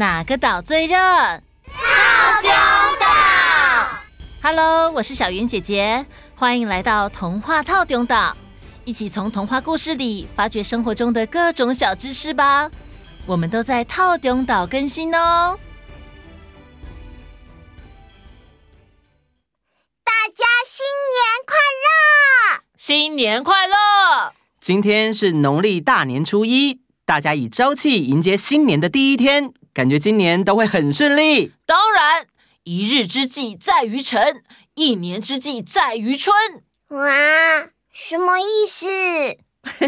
哪个岛最热？套丁岛。Hello，我是小云姐姐，欢迎来到童话套丁岛，一起从童话故事里发掘生活中的各种小知识吧。我们都在套丁岛更新哦。大家新年快乐！新年快乐！今天是农历大年初一，大家以朝气迎接新年的第一天，感觉今年都会很顺利。当然，一日之计在于晨，一年之计在于春。哇，什么意思？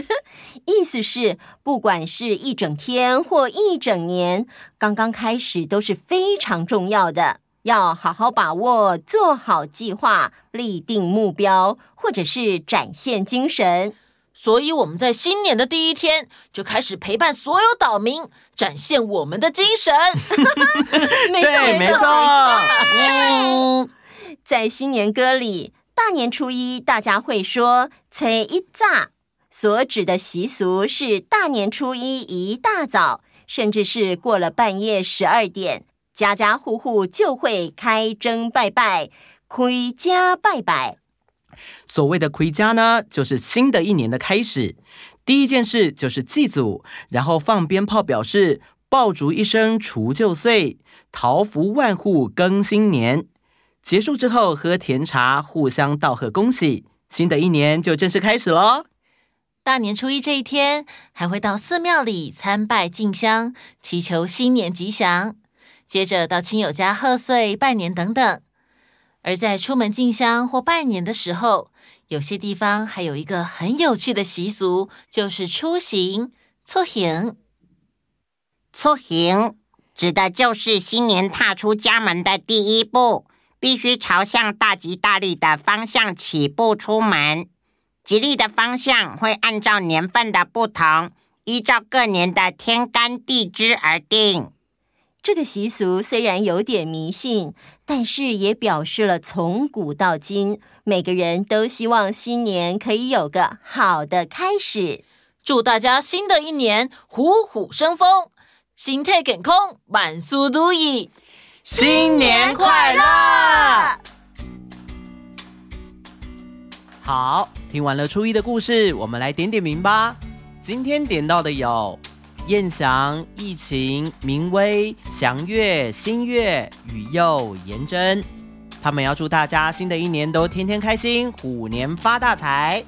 意思是，不管是一整天或一整年，刚刚开始都是非常重要的，要好好把握，做好计划，立定目标，或者是展现精神。所以我们在新年的第一天就开始陪伴所有岛民，展现我们的精神。没错，对，没错。在新年歌里，大年初一大家会说“初一炸”，所指的习俗是大年初一一大早，甚至是过了半夜十二点，家家户户就会开灯拜拜，开家拜拜。所谓的回家呢，就是新的一年的开始。第一件事就是祭祖，然后放鞭炮表示爆竹一声除旧岁，桃符万户更新年。结束之后喝甜茶，互相道贺恭喜，新的一年就正式开始喽。大年初一这一天，还会到寺庙里参拜进香，祈求新年吉祥。接着到亲友家贺岁、拜年等等。而在出门进香或拜年的时候，有些地方还有一个很有趣的习俗，就是出行、出行。出行指的就是新年踏出家门的第一步，必须朝向大吉大利的方向起步出门。吉利的方向会按照年份的不同，依照各年的天干地支而定。这个习俗虽然有点迷信，但是也表示了从古到今，每个人都希望新年可以有个好的开始。祝大家新的一年虎虎生风，心态健康，万事如意，新年快乐！好，听完了初一的故事，我们来点点名吧。今天点到的有。燕翔、逸晴、明威、祥月、新月、雨佑、颜真，他们要祝大家新的一年都天天开心，虎年发大财。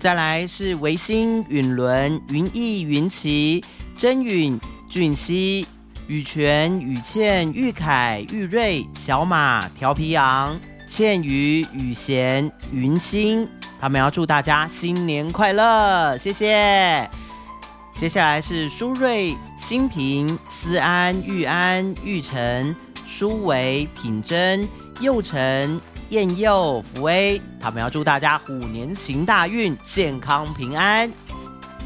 再来是维新、允伦、云逸、云奇、真允、俊熙、羽泉、雨倩、玉凯、玉瑞、小马、调皮羊、倩瑜、雨贤、云星，他们要祝大家新年快乐，谢谢。接下来是舒瑞、新平、思安、玉安、玉成、舒维、品珍、佑成、燕佑、福威，他们要祝大家虎年行大运，健康平安。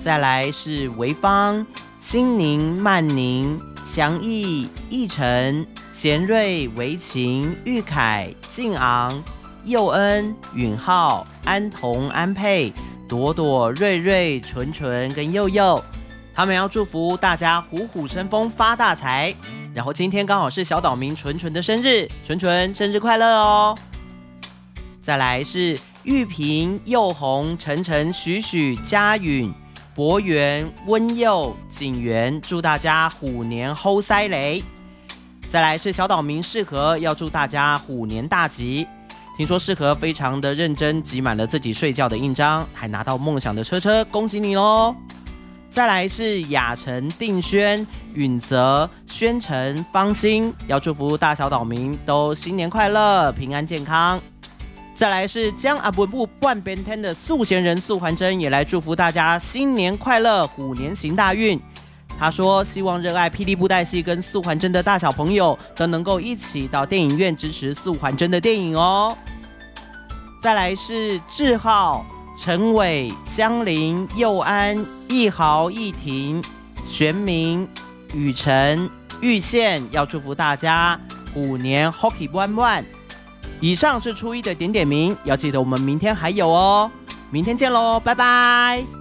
再来是维芳、新宁、曼宁、祥义、义成、贤瑞、维晴、玉凯、静昂、佑恩、允浩、安彤、安佩、朵朵、瑞瑞、纯纯跟佑佑。他们要祝福大家虎虎生风，发大财。然后今天刚好是小岛民纯纯的生日，纯纯生日快乐哦！再来是玉萍、佑红、晨晨、许许、佳允、博源、温佑、景元，祝大家虎年猴塞雷。再来是小岛民适合，要祝大家虎年大吉。听说适合非常的认真，集满了自己睡觉的印章，还拿到梦想的车车，恭喜你喽！再来是雅晨、定轩、允泽、宣城、方心，要祝福大小岛民都新年快乐、平安健康。再来是江阿文部半边天的素贤人素环真，也来祝福大家新年快乐、虎年行大运。他说希望热爱霹雳布袋戏跟素环真的大小朋友都能够一起到电影院支持素环真的电影哦。再来是志浩。陈伟、香林、佑安、易豪、易婷、玄明、雨辰、玉宪，要祝福大家虎年 Hockey One One！。以上是初一的点点名，要记得我们明天还有哦，明天见喽，拜拜。